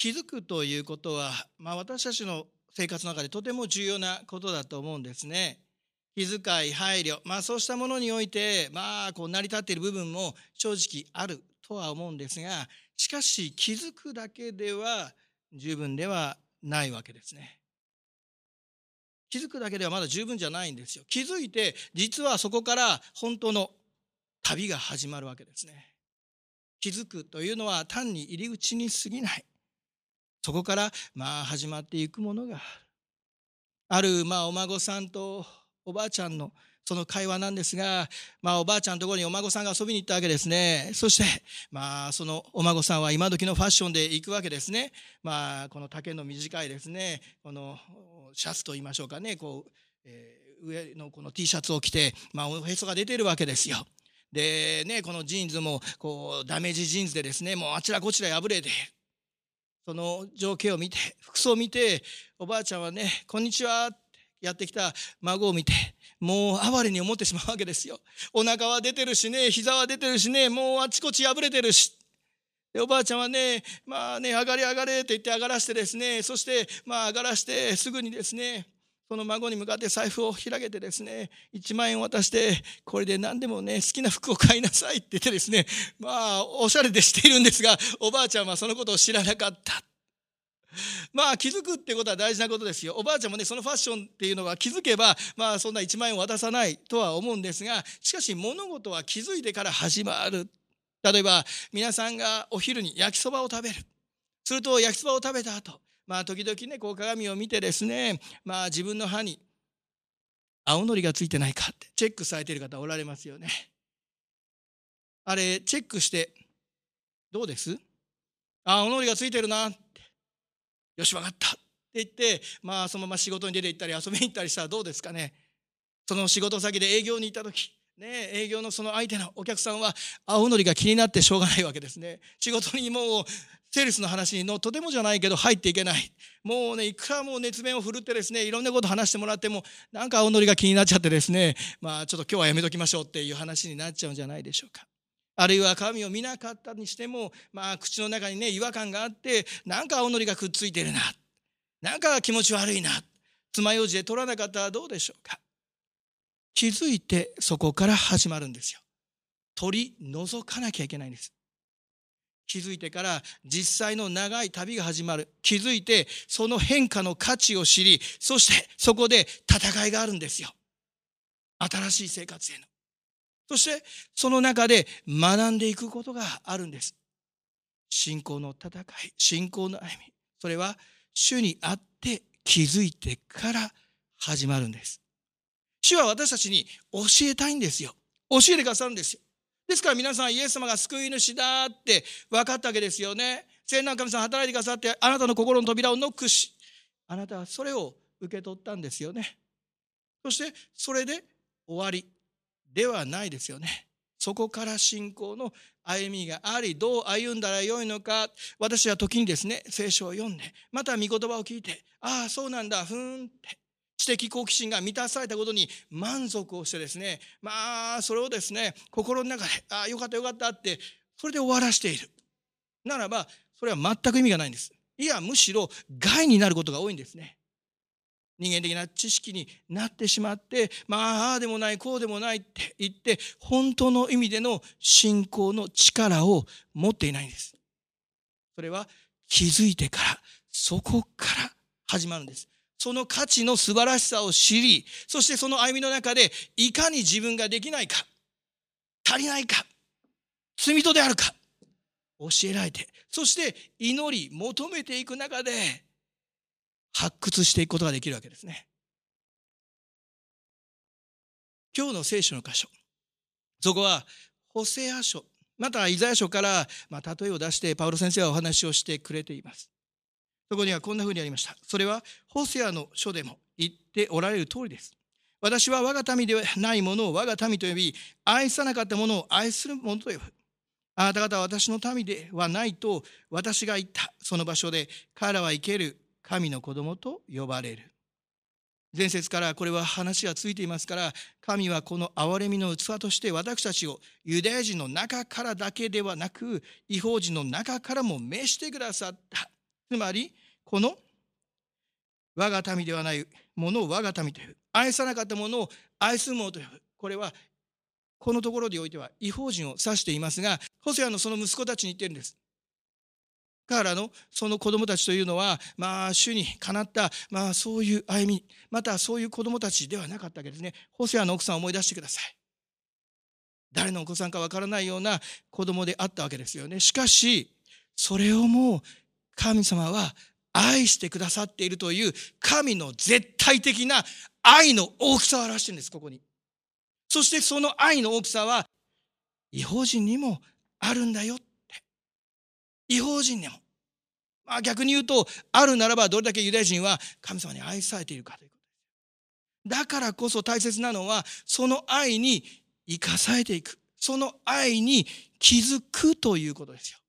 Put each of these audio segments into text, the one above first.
気づくということは、まあ、私たちの生活の中でとても重要なことだと思うんですね。気遣い配慮、まあ、そうしたものにおいて、まあ、こう成り立っている部分も正直あるとは思うんですがしかし気づくだけでは十分ではないわけですね。気づくだけではまだ十分じゃないんですよ。気づいて実はそこから本当の旅が始まるわけですね。気づくというのは単に入り口に過ぎない。そこからまあ始まっていくものがある。あるまあお孫さんとおばあちゃんのその会話なんですが、まあ、おばあちゃんのところにお孫さんが遊びに行ったわけですね。そして、まあ、そのお孫さんは今時のファッションで行くわけですね。まあ、この丈の短いですね、このシャツと言いましょうかね、こう、えー、上のこの T シャツを着て、まあ、おへそが出てるわけですよ。でね、このジーンズもこうダメージジーンズでですね、もうあちらこちら破れている。その情景を見て、服装を見て、おばあちゃんはね、こんにちはってやってきた孫を見て、もう哀れに思ってしまうわけですよ。お腹は出てるしね、膝は出てるしね、もうあちこち破れてるし。でおばあちゃんはね、まあね、上がれ上がれって言って上がらしてですね、そして、まあ上がらしてすぐにですね、その孫に向かって財布を開けてですね、1万円渡して、これで何でもね、好きな服を買いなさいって言ってですね、まあ、おしゃれでしているんですが、おばあちゃんはそのことを知らなかった。まあ気づくってことは大事なことですよ。おばあちゃんもね、そのファッションっていうのは気づけば、まあそんな1万円を渡さないとは思うんですが、しかし物事は気づいてから始まる。例えば、皆さんがお昼に焼きそばを食べる。すると焼きそばを食べた後、まあ時々ね、こう鏡を見てですね、まあ自分の歯に青のりがついてないかってチェックされてる方おられますよね。あれ、チェックして、どうです？青のりがついてるなって。よし分かったって言ってまあそのまま仕事に出て行ったり遊びに行ったりしたらどうですかねその仕事先で営業に行った時ね、営業のその相手のお客さんは青のりが気になってしょうがないわけですね。仕事にもうセールスの話のとてもじゃないけど入っていけない。もうね、いくらもう熱弁を振るってですね、いろんなこと話してもらっても、なんか青のりが気になっちゃってですね、まあちょっと今日はやめときましょうっていう話になっちゃうんじゃないでしょうか。あるいは鏡を見なかったにしても、まあ、口の中にね違和感があってなんか青のりがくっついてるな。なんか気持ち悪いな。爪楊枝で取らなかったらどうでしょうか。気づいてそこから始まるんですよ。取り除かなきゃいけないんです。気づいてから実際の長い旅が始まる気づいてその変化の価値を知りそしてそこで戦いがあるんですよ新しい生活へのそしてその中で学んでいくことがあるんです。信仰の戦い、信仰の歩み。それは主にあって気づいてから始まるんです。主は私たちに教えたいんですよ。教えてくださるんですよ。ですから皆さんイエス様が救い主だって分かったわけですよね。聖な神様働いてくださってあなたの心の扉をノックし、あなたはそれを受け取ったんですよね。そしてそれで終わり。ではないですよね。そこから信仰の歩みがあり、どう歩んだらよいのか、私は時にですね、聖書を読んで、また御言葉を聞いて、ああ、そうなんだ、ふーんって、知的好奇心が満たされたことに満足をしてですね、まあ、それをですね、心の中で、ああ、よかったよかったって、それで終わらしている。ならば、それは全く意味がないんです。いや、むしろ害になることが多いんですね。人間的な知識になってしまってまあああでもないこうでもないって言って本当の意味での信仰の力を持っていないんです。それは気づいてからそこから始まるんです。その価値の素晴らしさを知りそしてその歩みの中でいかに自分ができないか足りないか罪人であるか教えられてそして祈り求めていく中で発掘していくことができるわけですね。今日の聖書の箇所。そこは、ホセア書、またイザヤ書から、まあ、例えを出して、パウロ先生はお話をしてくれています。そこにはこんなふうにありました。それは、ホセアの書でも言っておられる通りです。私は我が民ではないものを我が民と呼び、愛さなかったものを愛するものと呼ぶ。あなた方は私の民ではないと私が言ったその場所で彼らは生ける神の子供と呼ばれる。前節からこれは話がついていますから神はこの憐れみの器として私たちをユダヤ人の中からだけではなく違法人の中からも召してくださったつまりこの我が民ではないものを我が民という愛さなかったものを愛するものというこれはこのところにおいては違法人を指していますがホセアのその息子たちに言ってるんです。彼らのその子供たちというのはまあ主にかなったまあそういう歩みまたそういう子供たちではなかったわけですね。ホセアの奥さんを思い出してください。誰のお子さんかわからないような子供であったわけですよね。しかしそれをもう神様は愛してくださっているという神の絶対的な愛の大きさを表してるんです、ここに。そしてその愛の大きさは違法人にもあるんだよって。違法人にも。まあ逆に言うと、あるならばどれだけユダヤ人は神様に愛されているかということです。だからこそ大切なのは、その愛に生かされていく。その愛に気づくということですよ。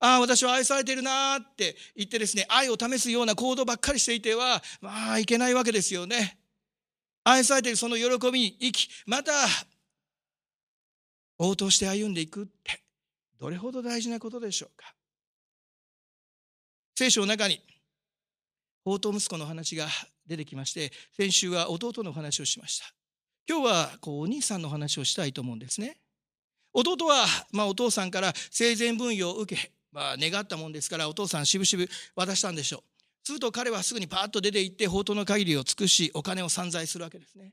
ああ、私は愛されているなって言ってですね、愛を試すような行動ばっかりしていては、まあ、いけないわけですよね。愛されているその喜びに生き、また、応答して歩んでいくって、どれほど大事なことでしょうか。聖書の中に、宝刀息子の話が出てきまして、先週は弟の話をしました。今日はこうお兄さんの話をしたいと思うんですね。弟は、まあ、お父さんから生前分与を受け、まあ、願ったもんですからお父さんしぶしぶ渡したんでしょ。うすると彼はすぐにパーッと出て行って宝刀の限りを尽くしお金を散財するわけですね。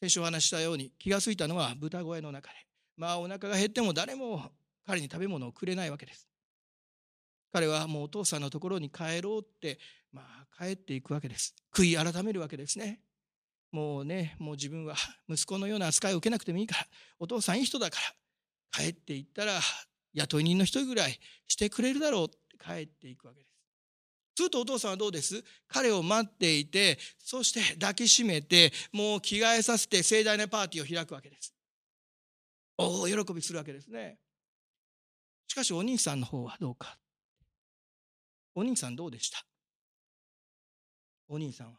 先週お話したように気が付いたのは豚小屋の中でまあお腹が減っても誰も彼に食べ物をくれないわけです。彼はもうお父さんのところに帰ろうって、まあ、帰っていくわけです。悔い改めるわけですね。もうねもう自分は息子のような扱いを受けなくてもいいからお父さんいい人だから帰っていったら雇い人の一人ぐらいしてくれるだろうって帰っていくわけです。するとお父さんはどうです？彼を待っていて、そして抱きしめて、もう着替えさせて盛大なパーティーを開くわけです。おお、喜びするわけですね。しかしお兄さんの方はどうか？お兄さんどうでした？お兄さんは。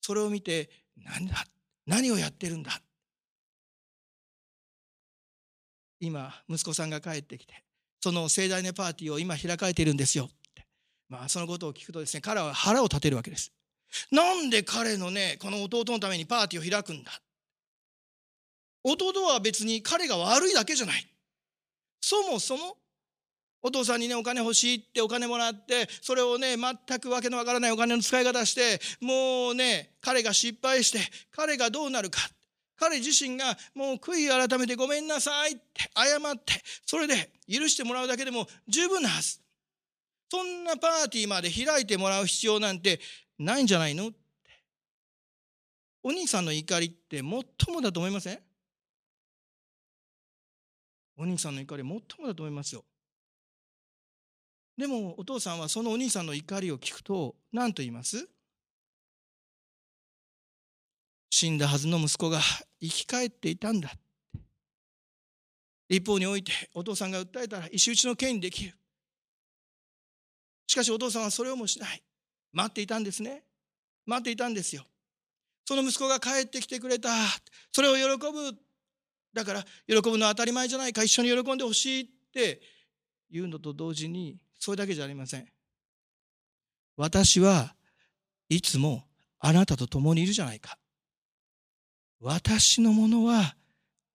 それを見て、何だ？何をやってるんだ？今息子さんが帰ってきてその盛大なパーティーを今開かれているんですよ。ってまあそのことを聞くとですね彼は腹を立てるわけです。なんで彼のねこの弟のためにパーティーを開くんだ。弟は別に彼が悪いだけじゃない。そもそもお父さんにねお金欲しいってお金もらってそれをね全くわけのわからないお金の使い方してもうね彼が失敗して彼がどうなるか。彼自身がもう悔い改めてごめんなさいって謝ってそれで許してもらうだけでも十分なはず。そんなパーティーまで開いてもらう必要なんてないんじゃないのって。お兄さんの怒りって最もだと思いません？お兄さんの怒り最もだと思いますよ。でもお父さんはそのお兄さんの怒りを聞くと何と言います？死んだはずの息子が生き返っていたんだ。一方においてお父さんが訴えたら石打ちの刑にできる。しかしお父さんはそれをもしない。待っていたんですね。待っていたんですよ。その息子が帰ってきてくれた。それを喜ぶ。だから喜ぶのは当たり前じゃないか。一緒に喜んでほしいって。言うのと同時にそれだけじゃありません。私はいつもあなたと共にいるじゃないか。私のものは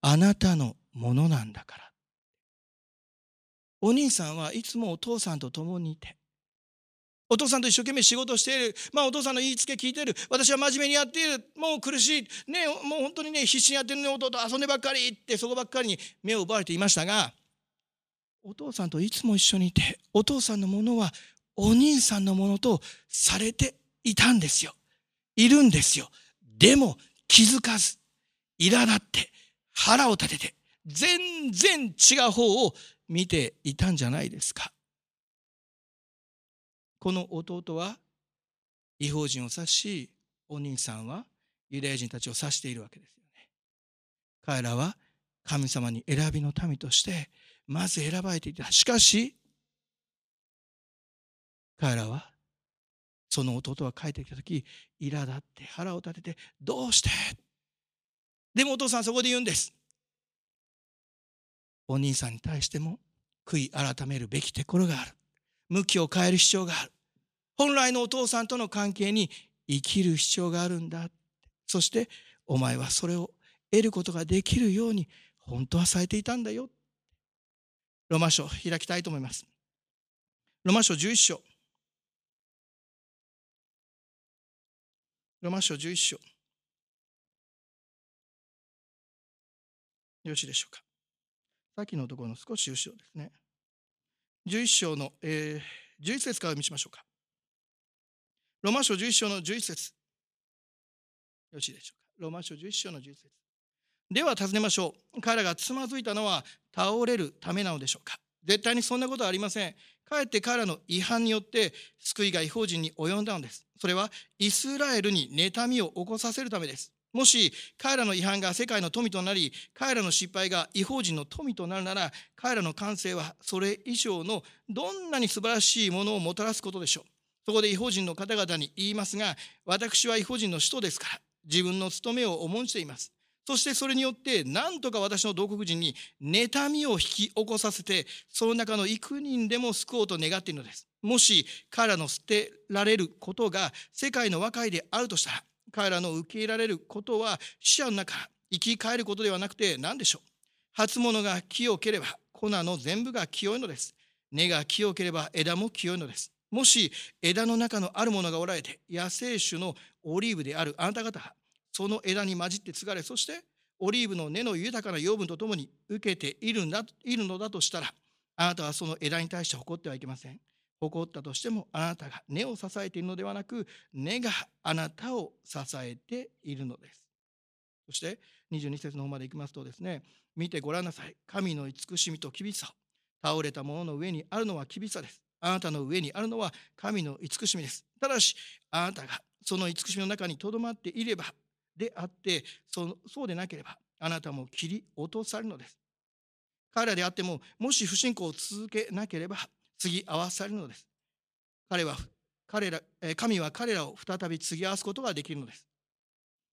あなたのものなんだから。お兄さんはいつもお父さんと共にいて、お父さんと一生懸命仕事している。まあお父さんの言いつけ聞いてる。私は真面目にやっている。もう苦しい。ね、もう本当にね、必死にやってるね、弟遊んでばっかりってそこばっかりに目を奪われていましたが、お父さんといつも一緒にいて、お父さんのものはお兄さんのものとされていたんですよ。いるんですよ。でも気づかず、苛立って、腹を立てて、全然違う方を見ていたんじゃないですか。この弟は違法人を指し、お兄さんはユダヤ人たちを指しているわけですよね。彼らは神様に選びの民として、まず選ばれていた。しかし、彼らはその弟が帰ってきた時苛立って腹を立ててどうして？でもお父さんそこで言うんです。お兄さんに対しても悔い改めるべきところがある。向きを変える必要がある。本来のお父さんとの関係に生きる必要があるんだ。そしてお前はそれを得ることができるように本当はされていたんだよ。ロマ書開きたいと思います。ロマ書11章。ロマ書11章。よろしいでしょうか。さっきのところの少し後ろですね。11章の、えー、11節から見しましょうか。ロマ書11章の11節。よろしいでしょうか。ロマ書11章の11節。では尋ねましょう。彼らがつまずいたのは倒れるためなのでしょうか。絶対にそんなことはありません。かえって彼らの違反によって救いが違法人に及んだのです。それはイスラエルに妬みを起こさせるためです。もし彼らの違反が世界の富となり彼らの失敗が違法人の富となるなら彼らの感性はそれ以上のどんなに素晴らしいものをもたらすことでしょう。そこで違法人の方々に言いますが私は違法人の使徒ですから自分の務めを重んじています。そしてそれによって何とか私の同国人に妬みを引き起こさせてその中の幾人でも救おうと願っているのです。もし彼らの捨てられることが世界の和解であるとしたら彼らの受け入れられることは死者の中生き返ることではなくて何でしょう。初物が清ければ粉の全部が清いのです。根が清ければ枝も清いのです。もし枝の中のあるものがおられて野生種のオリーブであるあなた方がその枝に混じって継がれそしてオリーブの根の豊かな養分とともに受けているんだいるのだとしたらあなたはその枝に対して誇ってはいけません。誇ったとしてもあなたが根を支えているのではなく根があなたを支えているのです。そして22節の方まで行きますとですね見てごらんなさい。神の慈しみと厳しさ。倒れたものの上にあるのは厳しさです。あなたの上にあるのは神の慈しみです。ただしあなたがその慈しみの中にとどまっていればであってそそうでなければあなたも切り落とされるのです彼らであってももし不信仰を続けなければ継ぎ合わされるのです。彼は彼ら神は彼らを再び継ぎ合わすことができるのです。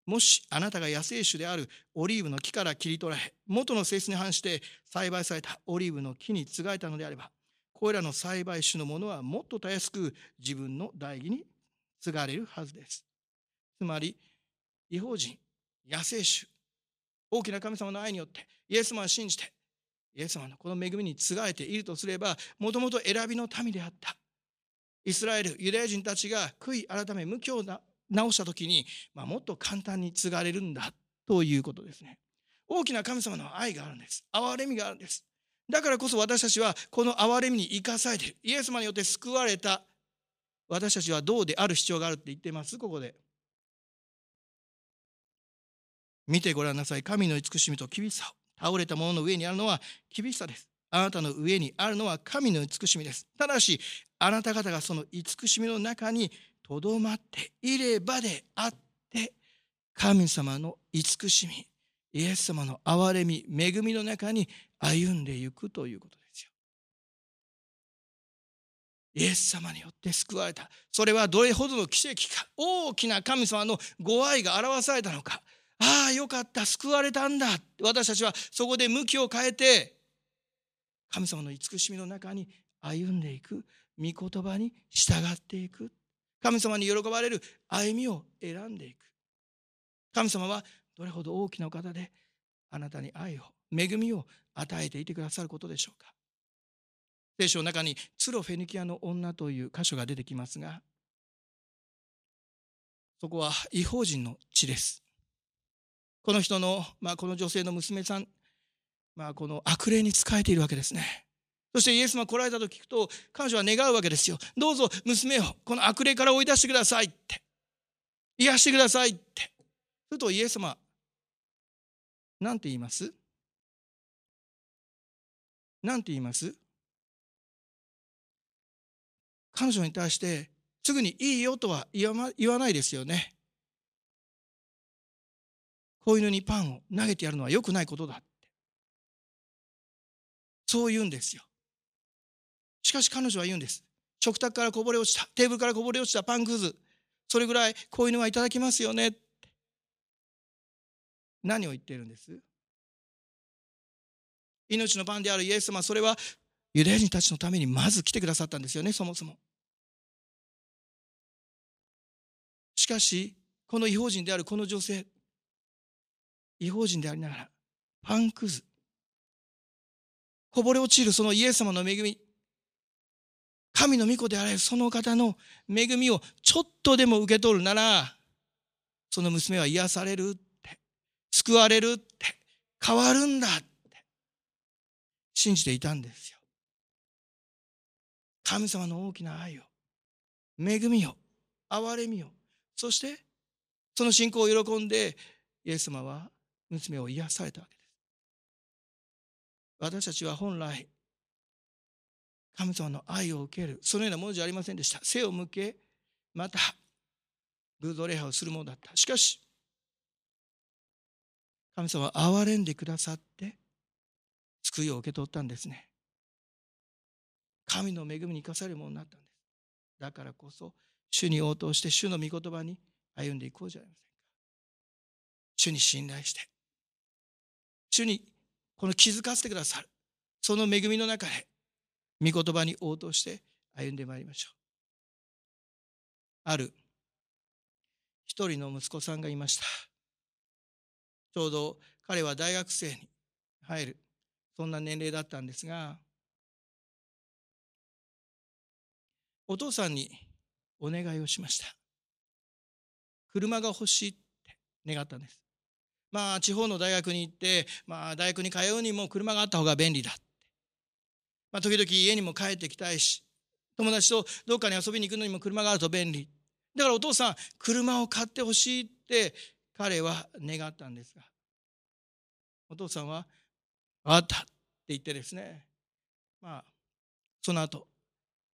もしあなたが野生種であるオリーブの木から切り取られ、元の性質に反して栽培されたオリーブの木に継がれたのであれば、これらの栽培種のものはもっとたやすく自分の代義に継がれるはずです。つまり、違法人、野生種、大きな神様の愛によってイエス様を信じてイエス様のこの恵みに継がれているとすればもともと選びの民であったイスラエルユダヤ人たちが悔い改め無教な直した時に、まあ、もっと簡単に継がれるんだということですね。大きな神様の愛があるんです。憐れみがあるんです。だからこそ私たちはこの憐れみに生かされているイエス様によって救われた私たちはどうである必要があるって言ってます？ここで。見てごらんなさい神の慈しみと厳しさを倒れた者の上にあるのは厳しさです。あなたの上にあるのは神の慈しみです。ただし、あなた方がその慈しみの中にとどまっていればであって、神様の慈しみ、イエス様の憐れみ、恵みの中に歩んでいくということですよ。イエス様によって救われた。それはどれほどの奇跡か。大きな神様のご愛が表されたのか。あよかった。救われたんだ。私たちはそこで向きを変えて神様の慈しみの中に歩んでいく御言葉に従っていく。神様に喜ばれる歩みを選んでいく。神様はどれほど大きな方であなたに愛を恵みを与えていてくださることでしょうか。聖書の中にツロフェニキアの女という箇所が出てきますがそこは違法人の地です。この人の、まあ、この女性の娘さん、まあ、この悪霊に仕えているわけですね。そしてイエス様来られたと聞くと、彼女は願うわけですよ。どうぞ娘をこの悪霊から追い出してくださいって。癒してくださいって。するとイエス様、なんて言います？なんて言います？彼女に対してすぐにいいよとは言わないですよね。子犬にパンを投げてやるのは良くないことだって。そう言うんですよ。しかし彼女は言うんです。食卓からこぼれ落ちたテーブルからこぼれ落ちたパンくず。それぐらい子犬はいただきますよね。何を言っているんです？命のパンであるイエス様それはユダヤ人たちのためにまず来てくださったんですよね、そもそも。しかし、この違法人であるこの女性、違法人でありながら、パンくず、こぼれ落ちるそのイエス様の恵み、神の御子であれその方の恵みをちょっとでも受け取るなら、その娘は癒されるって、救われるって、変わるんだって、信じていたんですよ。神様の大きな愛を、恵みを、憐れみを、そしてその信仰を喜んで、イエス様は娘を癒されたわけです。私たちは本来、神様の愛を受ける、そのようなものじゃありませんでした。背を向け、また、偶像礼拝をするものだった。しかし、神様は憐れんでくださって、救いを受け取ったんですね。神の恵みに生かされるものになったんです。だからこそ、主に応答して、主の御言葉に歩んでいこうじゃありませんか。主に信頼して、主にこの気づかせてくださる。その恵みの中で、御言葉に応答して歩んでまいりましょう。ある一人の息子さんがいました。ちょうど彼は大学生に入る、そんな年齢だったんですが、お父さんにお願いをしました。車が欲しいって願ったんです。まあ、地方の大学に行って、まあ、大学に通うにも車があった方が便利だ。まあ、時々家にも帰ってきたいし、友達とどっかに遊びに行くのにも車があると便利。だからお父さん、車を買ってほしいって彼は願ったんですが、お父さんは、あったって言ってですね、まあ、その後、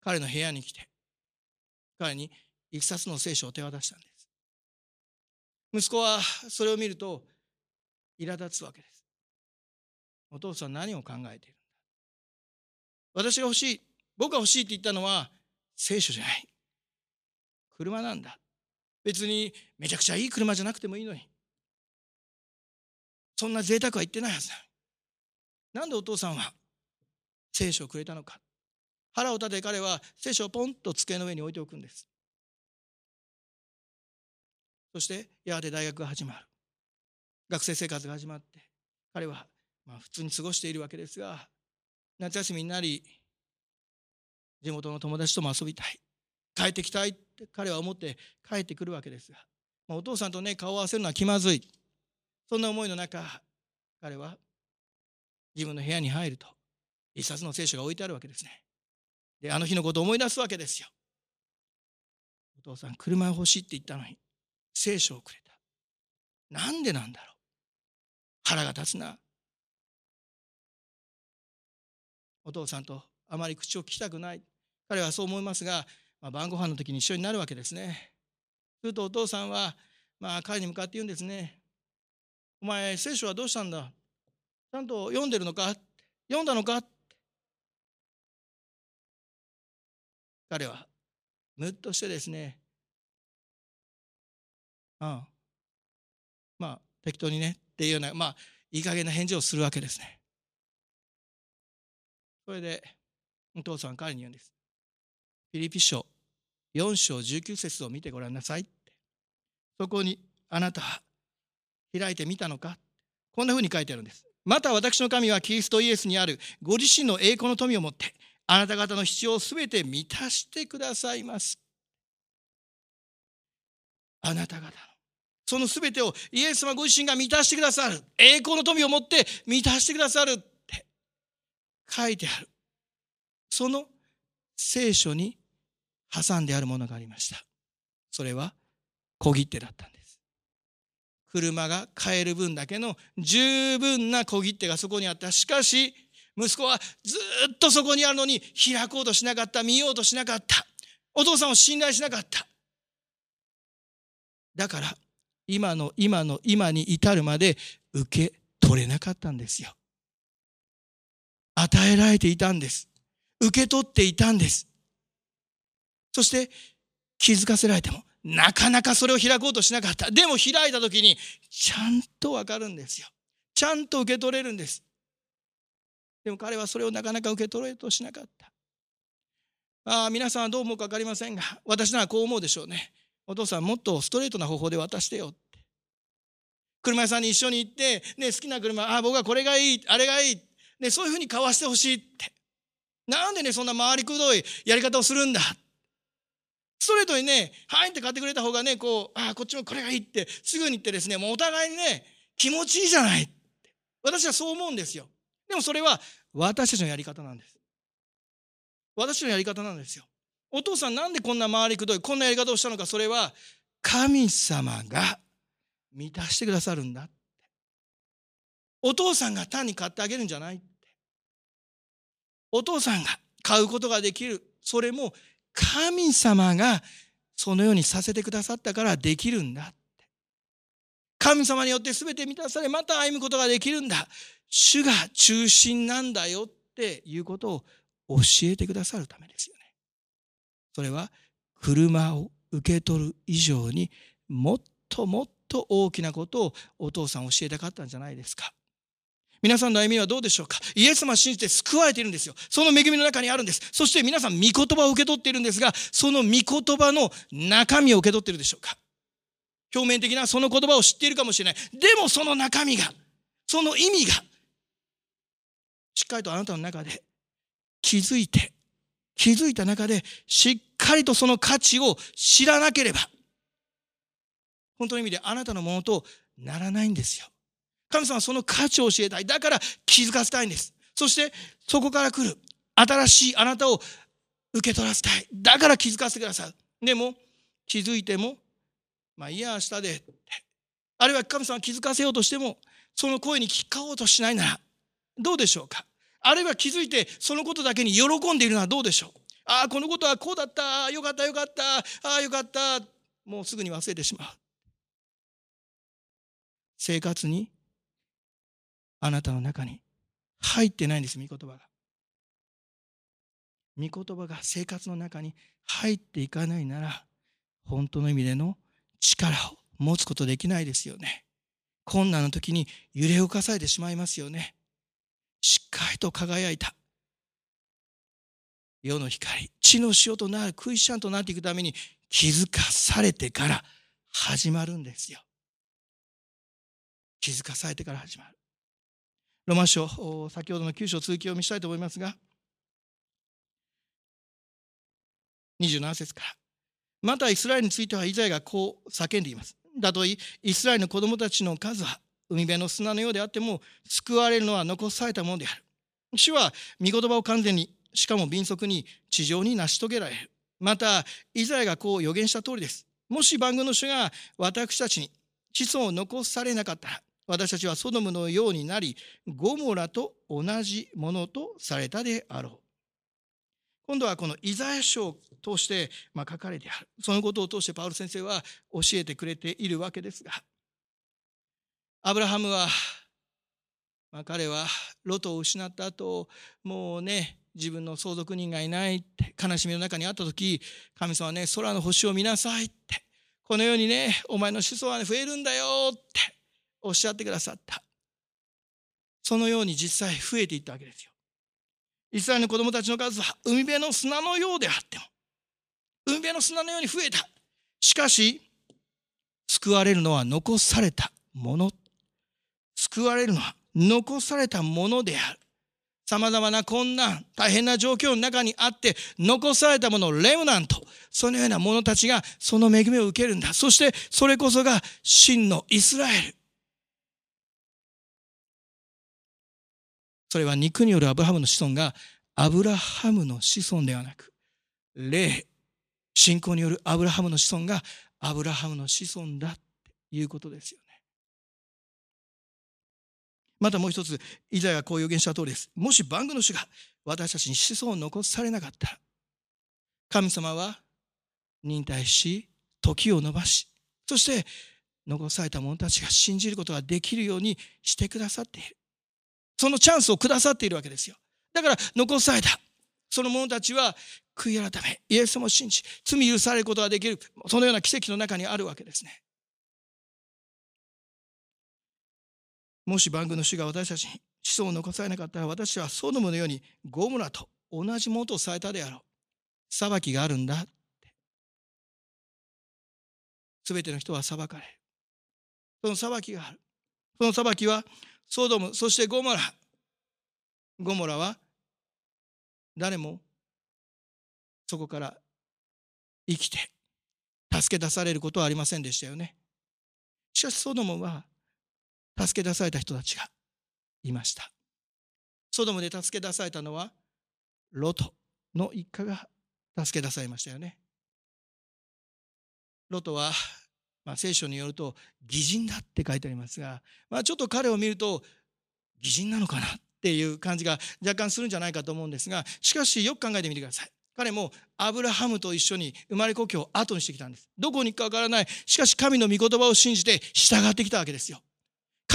彼の部屋に来て、彼に一冊の聖書を手渡したんです。息子はそれを見ると、苛立つわけです。お父さん何を考えているんだ私が欲しい、僕が欲しいって言ったのは聖書じゃない。車なんだ。別にめちゃくちゃいい車じゃなくてもいいのに。そんな贅沢は言ってないはずだ。なんでお父さんは聖書をくれたのか。腹を立て彼は聖書をポンと机の上に置いておくんです。そしてやがて大学が始まる。学生生活が始まって彼はまあ普通に過ごしているわけですが夏休みになり地元の友達とも遊びたい帰ってきたいって彼は思って帰ってくるわけですが、まあ、お父さんとね顔を合わせるのは気まずい。そんな思いの中彼は自分の部屋に入ると一冊の聖書が置いてあるわけですね。であの日のことを思い出すわけですよ。お父さん車欲しいって言ったのに聖書をくれた。なんでなんだろう。腹が立つな。お父さんとあまり口を聞きたくない。彼はそう思いますが、まあ、晩ご飯の時に一緒になるわけですね。するとお父さんは、まあ、彼に向かって言うんですね。お前、聖書はどうしたんだ？ちゃんと読んでるのか？読んだのか？彼は、むっとしてですね、ああ、まあ、適当にね、っていうような、まあ、いい加減な返事をするわけですね。それで、お父さん彼に言うんです。フィリピ書4章19節を見てごらんなさいって。そこにあなたは開いてみたのか？こんなふうに書いてあるんです。また私の神はキリストイエスにあるご自身の栄光の富をもってあなた方の必要をすべて満たしてくださいます。あなた方のその全てをイエス様ご自身が満たしてくださる。栄光の富を持って満たしてくださるって書いてある。その聖書に挟んであるものがありました。それは小切手だったんです。車が買える分だけの十分な小切手がそこにあった。しかし、息子はずっとそこにあるのに開こうとしなかった、見ようとしなかった。お父さんを信頼しなかった。だから、今の今の今に至るまで受け取れなかったんですよ。与えられていたんです。受け取っていたんです。そして気づかせられてもなかなかそれを開こうとしなかった。でも開いた時にちゃんとわかるんですよ。ちゃんと受け取れるんです。でも彼はそれをなかなか受け取ろうとしなかった。ああ、皆さんはどう思うか分かりませんが、私ならこう思うでしょうね。お父さんもっとストレートな方法で渡してよって。車屋さんに一緒に行って、ね、好きな車、あ、僕はこれがいい、あれがいい。ね、そういうふうに交わしてほしいって。なんでね、そんな回りくどいやり方をするんだ。ストレートにね、はいって買ってくれた方がね、こう、ああ、こっちもこれがいいって、すぐに言ってですね、もうお互いにね、気持ちいいじゃない。私はそう思うんですよ。でもそれは私たちのやり方なんです。私のやり方なんですよ。お父さんなんでこんな回りくどい、こんなやり方をしたのか、それは神様が満たしてくださるんだって。お父さんが単に買ってあげるんじゃないって。お父さんが買うことができる。それも神様がそのようにさせてくださったからできるんだって。神様によって全て満たされ、また歩むことができるんだ。主が中心なんだよっていうことを教えてくださるためですよね。それは車を受け取る以上にもっともっと大きなことをお父さん教えたかったんじゃないですか。皆さんの歩みはどうでしょうか？イエス様信じて救われているんですよ。その恵みの中にあるんです。そして皆さん、御言葉を受け取っているんですが、その御言葉の中身を受け取っているでしょうか？表面的なその言葉を知っているかもしれない。でもその中身が、その意味が、しっかりとあなたの中で気づいて、気づいた中でしっかりとその価値を知らなければ、本当の意味であなたのものとならないんですよ。神様はその価値を教えたい。だから気づかせたいんです。そしてそこから来る新しいあなたを受け取らせたい。だから気づかせてください。でも気づいても、まあいや、明日で。あるいは神様気づかせようとしても、その声に聞こうとしないなら、どうでしょうか？あるいは気づいてそのことだけに喜んでいるのはどうでしょう？ああこのことはこうだった。よかったよかったああよかった。もうすぐに忘れてしまう。生活にあなたの中に入ってないんです御言葉が。御言葉が生活の中に入っていかないなら本当の意味での力を持つことできないですよね。困難の時に揺れ動かされてしまいますよね。しっかりと輝いた。世の光。地の塩となるクリスチャンとなっていくために気づかされてから始まるんですよ。気づかされてから始まる。ロマン書先ほどの9章続きを見したいと思いますが27節から。またイスラエルについてはイザヤがこう叫んでいます。たとえイスラエルの子供たちの数は海辺の砂のようであっても救われるのは残されたものである。主は御言葉を完全にしかも敏速に地上に成し遂げられる。またイザヤがこう予言した通りです。もし番組の主が私たちに子孫を残されなかったら私たちはソドムのようになりゴモラと同じものとされたであろう。今度はこのイザヤ書を通して書かれてある。そのことを通してパウル先生は教えてくれているわけですがアブラハムは、まあ、彼はロトを失った後もうね自分の相続人がいないって悲しみの中にあった時神様はね空の星を見なさいってこのようにねお前の子孫は、ね、増えるんだよっておっしゃってくださった。そのように実際増えていったわけですよ。イスラエルの子供たちの数は海辺の砂のようであっても海辺の砂のように増えた。しかし救われるのは残されたもの救われるのは残されたものである。様々な困難、大変な状況の中にあって、残されたもの、レムナント、そのような者たちがその恵みを受けるんだ。そして、それこそが真のイスラエル。それは肉によるアブラハムの子孫が、アブラハムの子孫ではなく、霊、信仰によるアブラハムの子孫が、アブラハムの子孫だっていうことですよ。またもう一つ、イザヤがこう予言した通りです。もし番組の主が私たちに子孫を残されなかったら、神様は忍耐し、時を延ばし、そして残された者たちが信じることができるようにしてくださっている。そのチャンスをくださっているわけですよ。だから残された。その者たちは悔い改め、イエス様を信じ、罪許されることができる。そのような奇跡の中にあるわけですね。もし番組の主が私たちに子孫を残されなかったら私はソドムのようにゴムラと同じものとされたであろう。裁きがあるんだって。すべての人は裁かれる。その裁きがある。その裁きはソドムそしてゴモラ。ゴモラは誰もそこから生きて助け出されることはありませんでしたよね。しかしソドムは助け出された人たちがいました。ソドムで助け出されたのはロトの一家が助け出されましたよね。ロトは、まあ、聖書によると偽人だって書いてありますが、まあ、ちょっと彼を見ると偽人なのかなっていう感じが若干するんじゃないかと思うんですがしかしよく考えてみてください。彼もアブラハムと一緒に生まれ故郷を後にしてきたんです。どこに行くかわからない。しかし神の御言葉を信じて従ってきたわけですよ。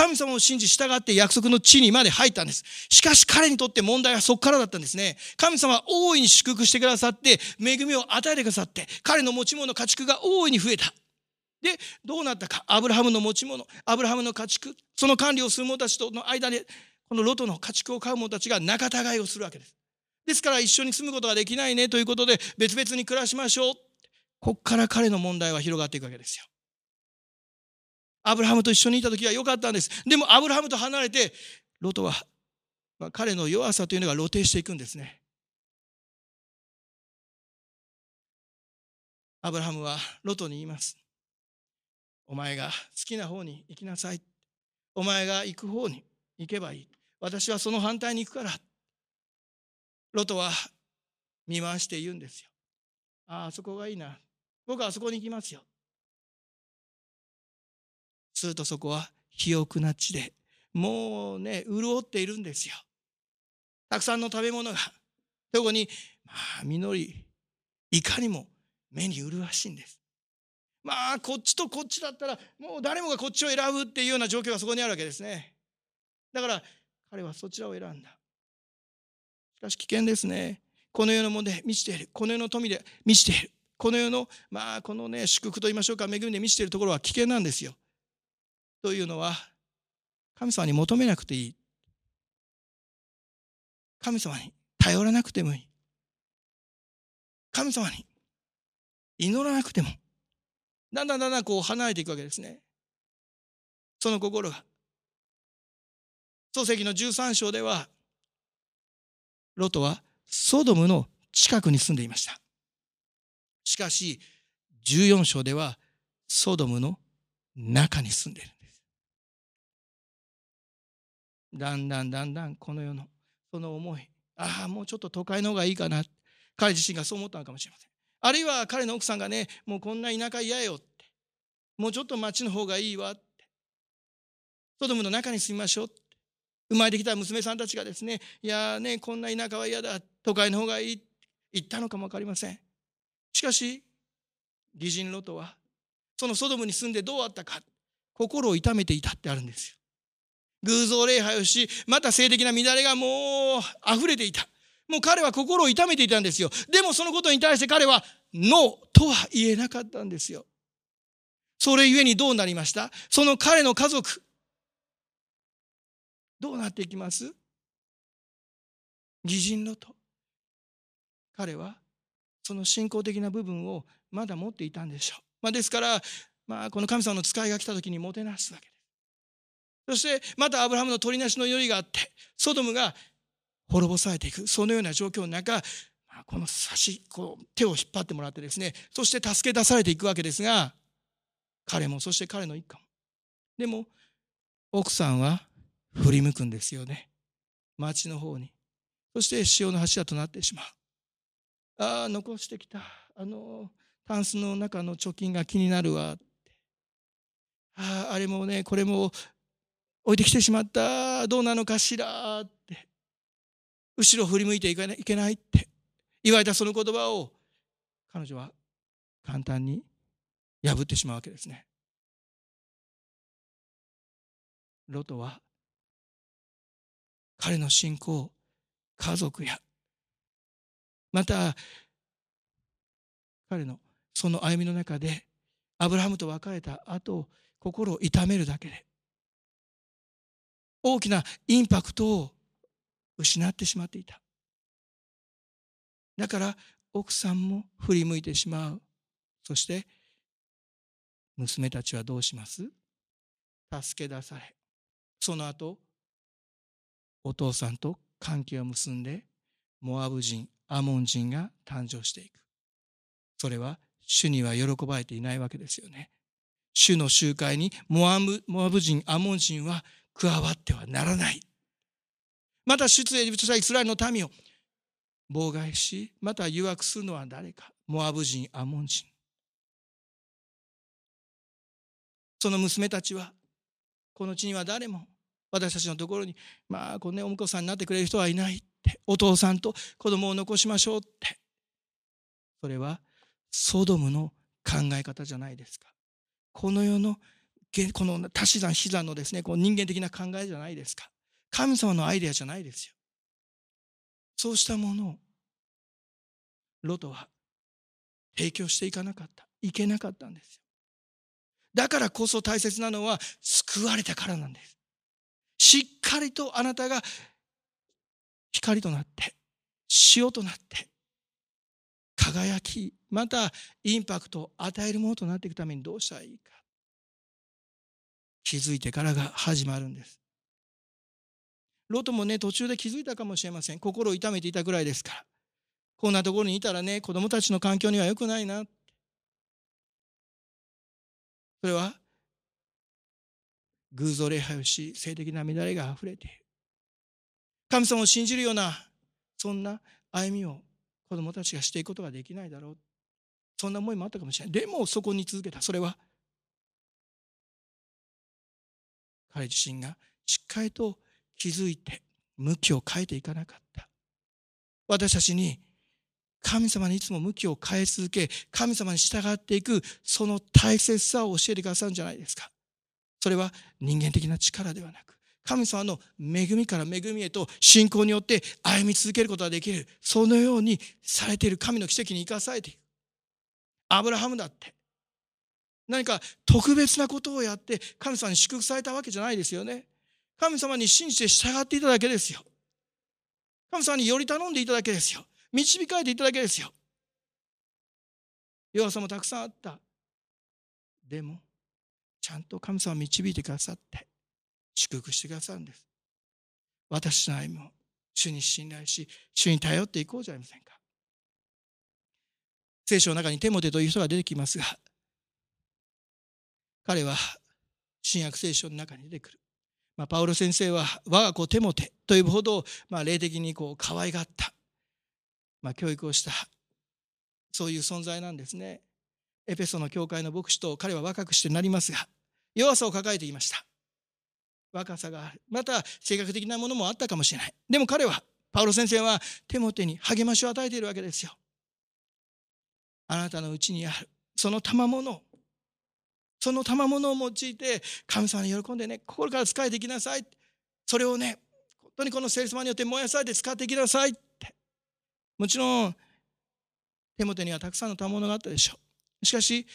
神様を信じ従って約束の地にまで入ったんです。しかし彼にとって問題はそこからだったんですね。神様は大いに祝福してくださって、恵みを与えてくださって、彼の持ち物、家畜が大いに増えた。で、どうなったか。アブラハムの持ち物、アブラハムの家畜、その管理をする者たちとの間で、このロトの家畜を飼う者たちが仲違いをするわけです。ですから一緒に住むことができないねということで別々に暮らしましょう。こっから彼の問題は広がっていくわけですよ。アブラハムと一緒にいた時は良かったんです。でもアブラハムと離れて、ロトは、まあ、彼の弱さというのが露呈していくんですね。アブラハムはロトに言います。お前が好きな方に行きなさい。お前が行く方に行けばいい。私はその反対に行くから。ロトは見回して言うんですよ。ああ、そこがいいな。僕はあそこに行きますよ。するとそこは肥沃な地で、もうね、潤っているんですよ。たくさんの食べ物が、そこに、まあ、実り、いかにも目に麗しいんです。まあ、こっちとこっちだったら、もう誰もがこっちを選ぶっていうような状況がそこにあるわけですね。だから、彼はそちらを選んだ。しかし危険ですね。この世のもので満ちている。この世の富で満ちている。この世の、まあ、このね、祝福と言いましょうか、恵みで満ちているところは危険なんですよ。というのは、神様に求めなくていい。神様に頼らなくてもいい。神様に祈らなくても、だんだんだんだんこう離れていくわけですね。その心が。創世記の13章では、ロトはソドムの近くに住んでいました。しかし、14章ではソドムの中に住んでいる。だんだんだんだんこの世のその思い、ああ、もうちょっと都会の方がいいかな。彼自身がそう思ったのかもしれません。あるいは彼の奥さんがね、もうこんな田舎嫌よって。もうちょっと町の方がいいわって。ソドムの中に住みましょうって。生まれてきた娘さんたちがですね、いやね、こんな田舎は嫌だ、都会の方がいいって、言ったのかもわかりません。しかし、義人ロトは、そのソドムに住んでどうあったか、心を痛めていたってあるんですよ。偶像礼拝をし、また性的な乱れがもう溢れていた。もう彼は心を痛めていたんですよ。でもそのことに対して彼は、ノーとは言えなかったんですよ。それゆえにどうなりました？その彼の家族、どうなっていきます？義人のと彼はその信仰的な部分をまだ持っていたんでしょう、まあ、ですから、まあ、この神様の使いが来た時にもてなすわけそしてまたアブラハムの取りなしの祈りがあってソドムが滅ぼされていくそのような状況の中この差しこう手を引っ張ってもらってですねそして助け出されていくわけですが彼もそして彼の一家もでも奥さんは振り向くんですよね。町の方に。そして潮の柱となってしまう。ああ、残してきた。あの、タンスの中の貯金が気になるわ。ああ、あれもね、これも置いてきてしまった。どうなのかしらって。後ろ振り向いていけないって言われたその言葉を彼女は簡単に破ってしまうわけですね。ロトは彼の信仰家族やまた彼のその歩みの中でアブラハムと別れた後心を痛めるだけで大きなインパクトを失ってしまっていた。だから奥さんも振り向いてしまう。そして娘たちはどうします？助け出され。その後、お父さんと関係を結んで、モアブ人、アモン人が誕生していく。それは主には喜ばれていないわけですよね。主の集会にモアブ人、アモン人は加わってはならない。また出エジプトしたイスラエルの民を妨害し、また誘惑するのは誰か。モアブ人、アモン人。その娘たちは、この地には誰も私たちのところに、まあ、このね、お婿さんになってくれる人はいないって、お父さんと子供を残しましょうって。それは、ソドムの考え方じゃないですか。この世の、この足し算、死算のですね、こう人間的な考えじゃないですか。神様のアイデアじゃないですよ。そうしたものを、ロトは提供していかなかった。いけなかったんですよ。だからこそ大切なのは救われたからなんです。しっかりとあなたが光となって、塩となって、輝き、またインパクトを与えるものとなっていくためにどうしたらいいか。気づいてからが始まるんです。ロトもね、途中で気づいたかもしれません。心を痛めていたぐらいですから。こんなところにいたらね、子供たちの環境には良くないな。それは、偶像礼拝をし、性的な乱れが溢れている。神様を信じるような、そんな歩みを子供たちがしていくことができないだろう。そんな思いもあったかもしれない。でもそこに続けた。それは、彼自身がしっかりと気づいて向きを変えていかなかった。私たちに神様にいつも向きを変え続け、神様に従っていく、その大切さを教えてくださるんじゃないですか。それは人間的な力ではなく、神様の恵みから恵みへと信仰によって歩み続けることができる。そのようにされている神の奇跡に生かされている。アブラハムだって。何か特別なことをやって神様に祝福されたわけじゃないですよね。神様に信じて従っていただけですよ。神様により頼んでいただけですよ。導かれていただけですよ。弱さもたくさんあった。でも、ちゃんと神様を導いてくださって、祝福してくださるんです。私の歩みも主に信頼し、主に頼っていこうじゃありませんか。聖書の中にテモテという人が出てきますが、彼は新約聖書の中に出てくる。まあ、パウロ先生は我が子テモテというほど、まあ、霊的にこう可愛がった、まあ、教育をした。そういう存在なんですね。エペソの教会の牧師と彼は若くしてなりますが弱さを抱えていました。若さがある。また性格的なものもあったかもしれない。でも彼はパウロ先生はテモテに励ましを与えているわけですよ。あなたのうちにあるその賜物その賜物を用いて神様に喜んでね心から使えていきなさい。それをね本当にこの聖霊様によって燃やされて使っていきなさいって。もちろん手元にはたくさんの賜物があったでしょう。しかし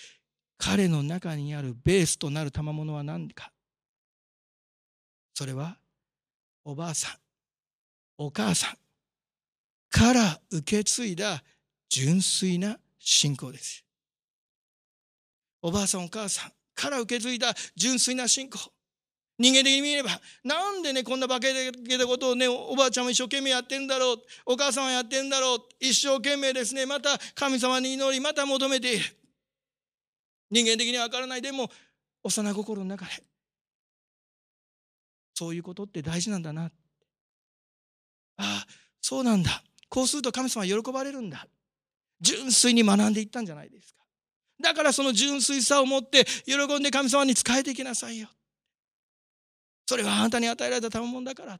彼の中にあるベースとなる賜物は何か。それはおばあさんお母さんから受け継いだ純粋な信仰です。おばあさんお母さんから受け継いだ純粋な信仰。人間的に見ればなんでねこんな化けたことをねおばあちゃんも一生懸命やってんだろう。お母さんはやってんだろう。一生懸命ですね。また神様に祈りまた求めている。人間的には分からない。でも幼心の中でそういうことって大事なんだな。ああそうなんだ。こうすると神様は喜ばれるんだ。純粋に学んでいったんじゃないですか。だからその純粋さを持って喜んで神様に仕えていきなさいよ。それはあなたに与えられた賜物だから。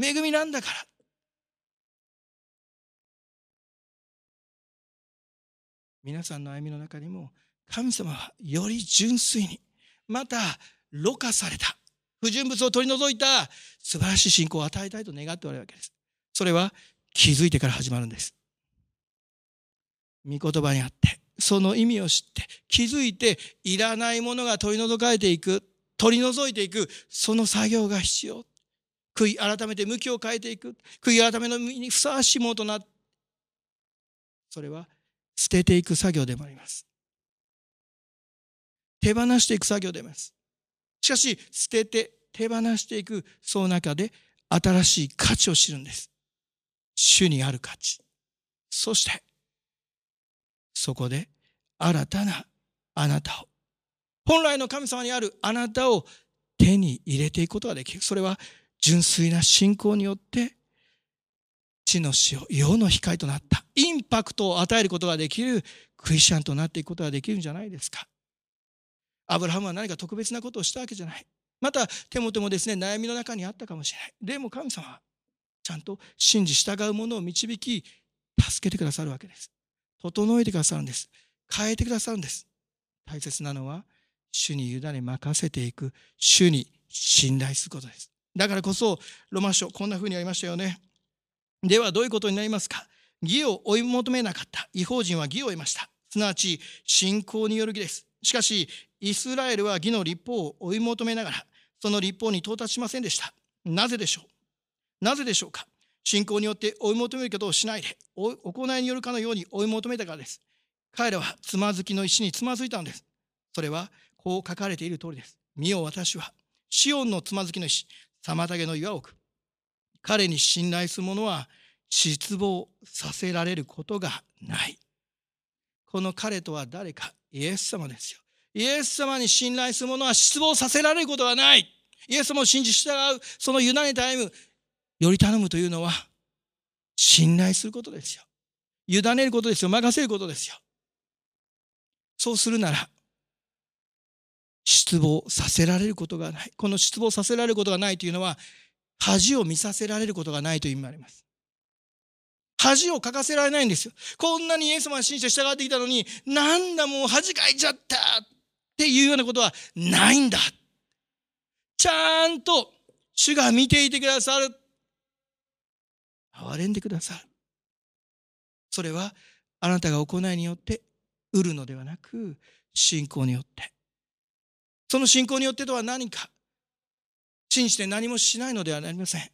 恵みなんだから。皆さんの歩みの中にも神様はより純粋にまたろ過された不純物を取り除いた素晴らしい信仰を与えたいと願っておられるわけです。それは気づいてから始まるんです。御言葉にあってその意味を知って気づいていらないものが取り除かれていく取り除いていく、その作業が必要。悔い改めて向きを変えていく。悔い改めの身にふさわしいものとな、それは捨てていく作業でもあります。手放していく作業でもあります。しかし、捨てて手放していく、その中で新しい価値を知るんです。主にある価値。そして、そこで新たなあなたを、本来の神様にあるあなたを手に入れていくことができる。それは純粋な信仰によって、地の死を世の光となったインパクトを与えることができるクリスチャンとなっていくことができるんじゃないですか。アブラハムは何か特別なことをしたわけじゃない。また手元もですね悩みの中にあったかもしれないでも神様はちゃんと信じ従う者を導き助けてくださるわけです整えてくださるんです。変えてくださるんです。大切なのは主に委ね任せていく。主に信頼することです。だからこそロマン書こんな風にありましたよね。ではどういうことになりますか？義を追い求めなかった。違法人は義を得ました。すなわち信仰による義です。しかしイスラエルは義の立法を追い求めながらその立法に到達しませんでした。なぜでしょう？なぜでしょうか？信仰によって追い求めることをしないで行いによるかのように追い求めたからです。彼らはつまずきの石につまずいたのです。それはこう書かれている通りです。見よ私はシオンのつまずきの石妨げの岩を置く。彼に信頼する者は失望させられることがない。この彼とは誰か？イエス様ですよ。イエス様に信頼する者は失望させられることはない。イエス様を信じ従う、その委ねた歩む、より頼むというのは、信頼することですよ。委ねることですよ。任せることですよ。そうするなら、失望させられることがない。この失望させられることがないというのは、恥を見させられることがないという意味もあります。恥をかかせられないんですよ。こんなにイエス様に信じて従ってきたのに、なんだもう恥かいちゃったっていうようなことはないんだ。ちゃんと主が見ていてくださる。憐れんでくださる。それはあなたが行いによって売るのではなく信仰によって。その信仰によってとは何か信じて何もしないのではありません。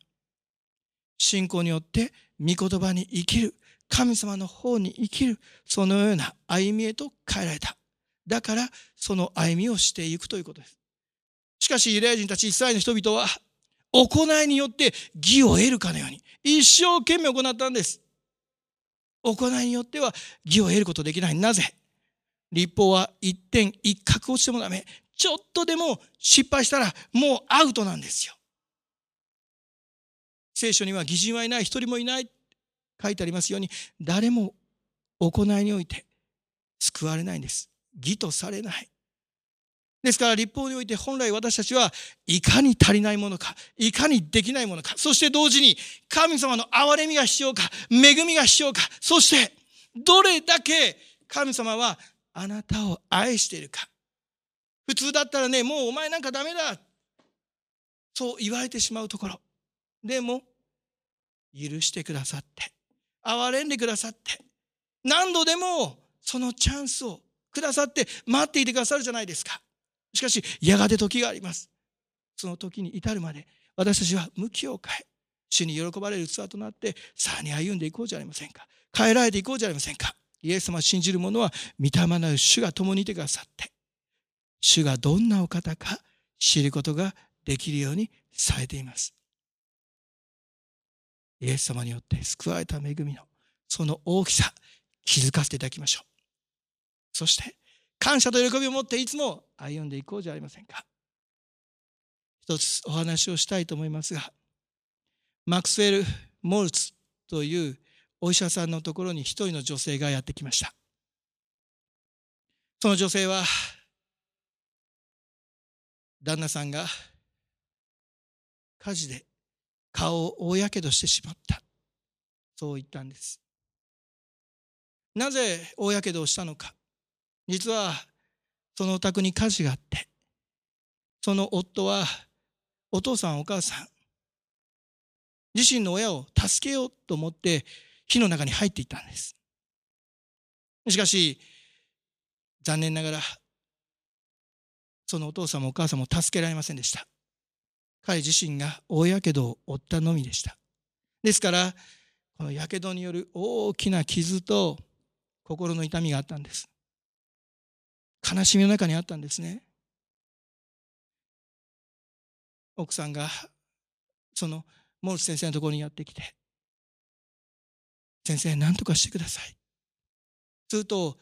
信仰によって御言葉に生きる神様の方に生きるそのような歩みへと変えられた。だからその歩みをしていくということです。しかしユダヤ人たちイスラエルの人々は行いによって義を得るかのように一生懸命行ったんです。行いによっては義を得ることできない。なぜ？立法は一点一角落ちてもダメ。ちょっとでも失敗したらもうアウトなんですよ。聖書には義人はいない、一人もいない。書いてありますように、誰も行いにおいて救われないんです。義とされない。ですから立法において本来私たちはいかに足りないものか、いかにできないものか、そして同時に神様の憐れみが必要か、恵みが必要か、そしてどれだけ神様はあなたを愛しているか。普通だったらね、もうお前なんかダメだ。そう言われてしまうところ。でも、許してくださって、憐れんでくださって、何度でもそのチャンスをくださって待っていてくださるじゃないですか。しかし、やがて時があります。その時に至るまで、私たちは向きを変え、主に喜ばれる器となって、さらに歩んでいこうじゃありませんか。変えられていこうじゃありませんか。イエス様を信じる者は、御霊なる主が共にいてくださって、主がどんなお方か知ることができるようにされています。イエス様によって救われた恵みのその大きさ気づかせていただきましょう。そして感謝と喜びを持っていつも歩んでいこうじゃありませんか。一つお話をしたいと思いますが、マクスウェル・モルツというお医者さんのところに一人の女性がやってきました。その女性は、旦那さんが火事で顔を大やけどしてしまった。そう言ったんです。なぜ大やけどをしたのか。実は、そのお宅に火事があって、その夫は、お父さんお母さん、自身の親を助けようと思って火の中に入っていったんです。しかし、残念ながら、そのお父さんもお母さんも助けられませんでした。彼自身が大やけどを負ったのみでした。ですからこのやけどによる大きな傷と心の痛みがあったんです。悲しみの中にあったんですね。奥さんがそのモルス先生のところにやってきて先生何とかしてくださいすると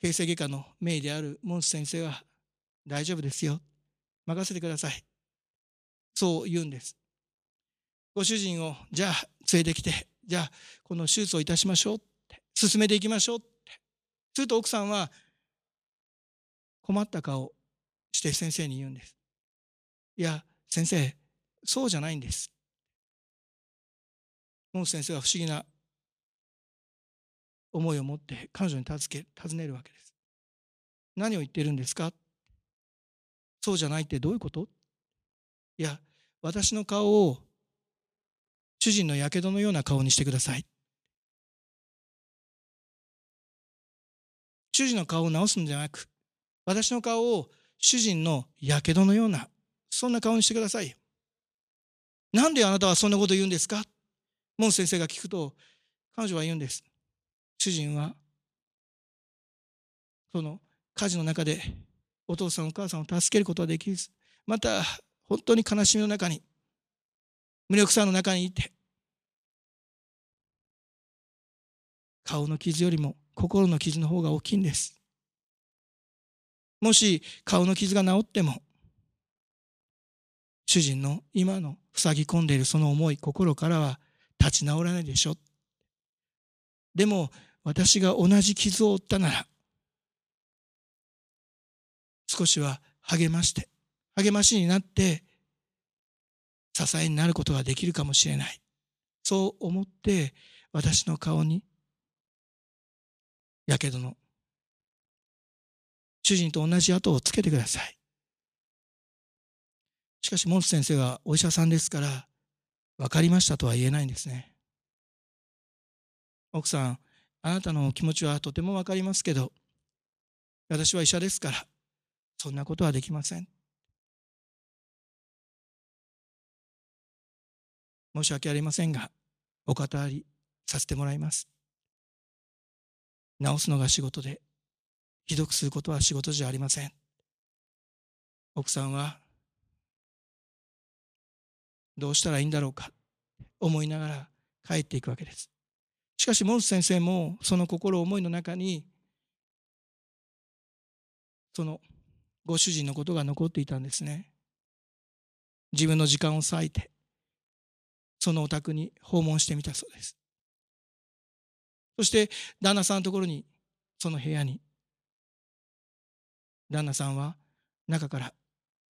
形成外科の名医であるモンス先生は大丈夫ですよ。任せてくださいそう言うんです。ご主人をじゃあ連れてきてじゃあこの手術をいたしましょうって進めていきましょうって。すると奥さんは困った顔して先生に言うんですいや先生そうじゃないんですモンス先生は不思議な思いを持って彼女に尋け尋ねるわけです。何を言ってるんですか？そうじゃないってどういうこと？いや、私の顔を主人のやけどのような顔にしてください。主人の顔を直すんじゃなく、私の顔を主人のやけどのような、そんな顔にしてください。なんであなたはそんなこと言うんですか？モン先生が聞くと、彼女は言うんです。主人はその火事の中でお父さんお母さんを助けることはできずまた本当に悲しみの中に無力さの中にいて顔の傷よりも心の傷の方が大きいんです。もし顔の傷が治っても主人の今の塞ぎ込んでいるその思い心からは立ち直らないでしょ。でも私が同じ傷を負ったなら少しは励まして励ましになって支えになることができるかもしれない。そう思って私の顔にやけどの主人と同じ跡をつけてくださいしかしモンス先生はお医者さんですから分かりましたとは言えないんですね奥さんあなたの気持ちはとてもわかりますけど、私は医者ですから、そんなことはできません。申し訳ありませんが、お語りさせてもらいます。治すのが仕事で、ひどくすることは仕事じゃありません。奥さんは、どうしたらいいんだろうか、思いながら帰っていくわけです。しかしモンス先生もその心思いの中にそのご主人のことが残っていたんですね自分の時間を割いてそのお宅に訪問してみたそうですそして旦那さんのところにその部屋に旦那さんは中から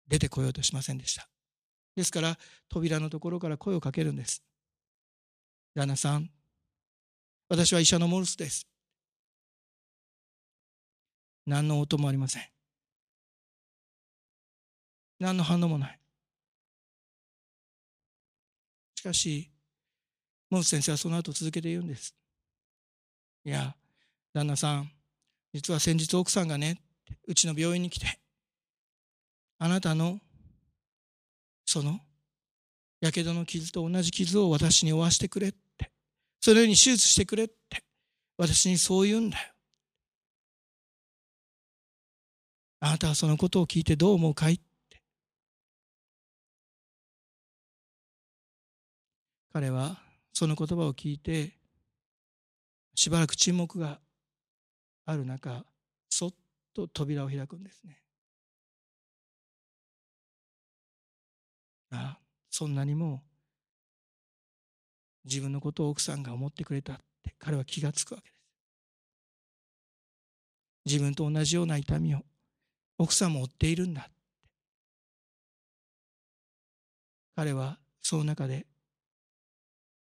出てこようとしませんでしたですから扉のところから声をかけるんです旦那さん私は医者のモルスです。何の音もありません。何の反応もない。しかし、モルス先生はその後続けて言うんです。いや、旦那さん、実は先日奥さんがね、うちの病院に来て、あなたの、その、やけどの傷と同じ傷を私に負わしてくれそのように手術してくれって私にそう言うんだよ。あなたはそのことを聞いてどう思うかいって。彼はその言葉を聞いてしばらく沈黙がある中そっと扉を開くんですね。ああそんなにも自分のことを奥さんが思ってくれたって彼は気がつくわけです。自分と同じような痛みを奥さんも負っているんだって。彼はその中で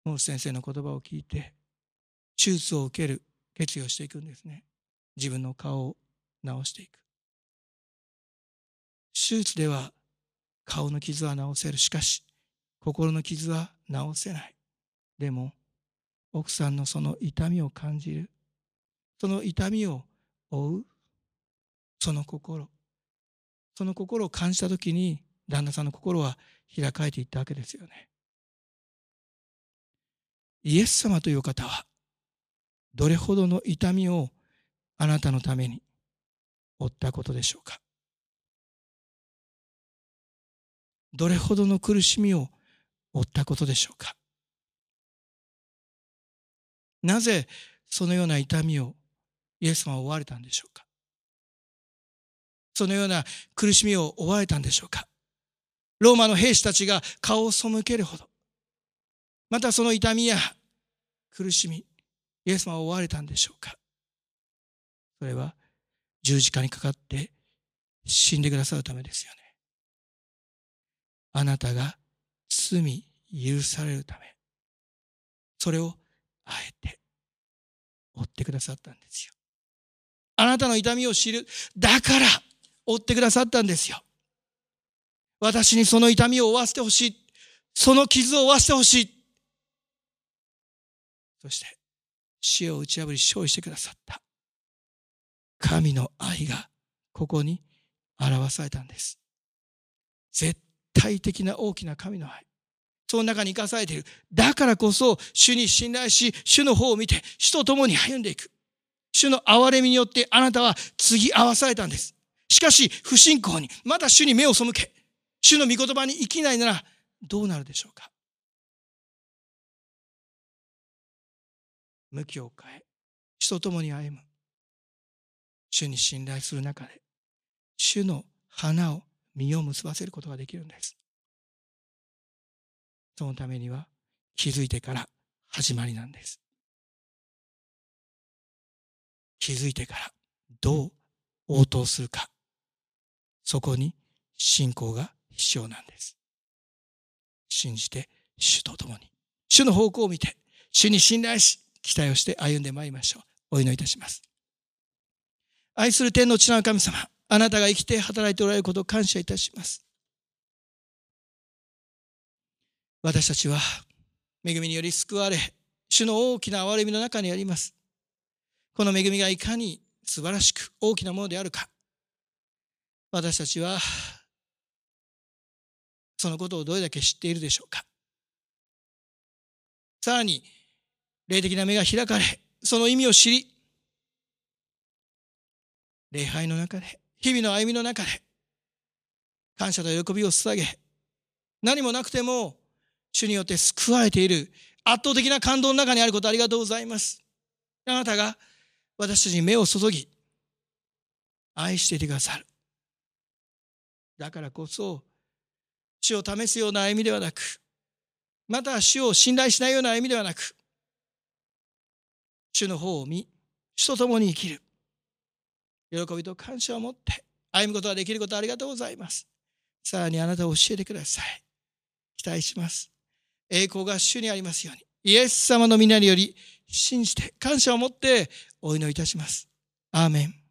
モース先生の言葉を聞いて手術を受ける決意をしていくんですね。自分の顔を治していく。手術では顔の傷は治せる。しかし心の傷は治せない。でも奥さんのその痛みを感じるその痛みを負うその心その心を感じた時に旦那さんの心は開かれていったわけですよね。イエス様という方はどれほどの痛みをあなたのために負ったことでしょうか？どれほどの苦しみを負ったことでしょうか？なぜそのような痛みをイエス様は負われたんでしょうか？そのような苦しみを負われたんでしょうか？ローマの兵士たちが顔を背けるほど。またその痛みや苦しみイエス様は負われたんでしょうか？それは十字架にかかって死んでくださるためですよね。あなたが罪許されるため、それをあえて追ってくださったんですよ。あなたの痛みを知る。だから追ってくださったんですよ。私にその痛みを負わせてほしい。その傷を負わせてほしい。そして死を打ち破り勝利してくださった。神の愛がここに表されたんです。絶対的な大きな神の愛。その中に生かされている。だからこそ、主に信頼し、主の方を見て、主と共に歩んでいく。主の憐れみによってあなたは継ぎ合わされたんです。しかし、不信仰に、まだ主に目を背け、主の御言葉に生きないなら、どうなるでしょうか。向きを変え、主と共に歩む。主に信頼する中で、主の花を実を結ばせることができるんです。そのためには気づいてから始まりなんです。気づいてからどう応答するか。そこに信仰が必要なんです。信じて主と共に。主の方向を見て、主に信頼し、期待をして歩んでまいりましょう。お祈りいたします。愛する天の地の神様、あなたが生きて働いておられることを感謝いたします。私たちは恵みにより救われ、主の大きな憐れみの中にあります。この恵みがいかに素晴らしく大きなものであるか、私たちはそのことをどれだけ知っているでしょうか。さらに、霊的な目が開かれ、その意味を知り、礼拝の中で、日々の歩みの中で、感謝と喜びを捧げ、何もなくても、主によって救われている圧倒的な感動の中にあることありがとうございます。あなたが私たちに目を注ぎ、愛していてくださる。だからこそ、主を試すような歩みではなく、また主を信頼しないような歩みではなく、主の方を見、主と共に生きる。喜びと感謝を持って歩むことができることありがとうございます。さらにあなたを教えてください。期待します。栄光が主にありますように。イエス様の皆により信じて感謝を持ってお祈りいたします。アーメン。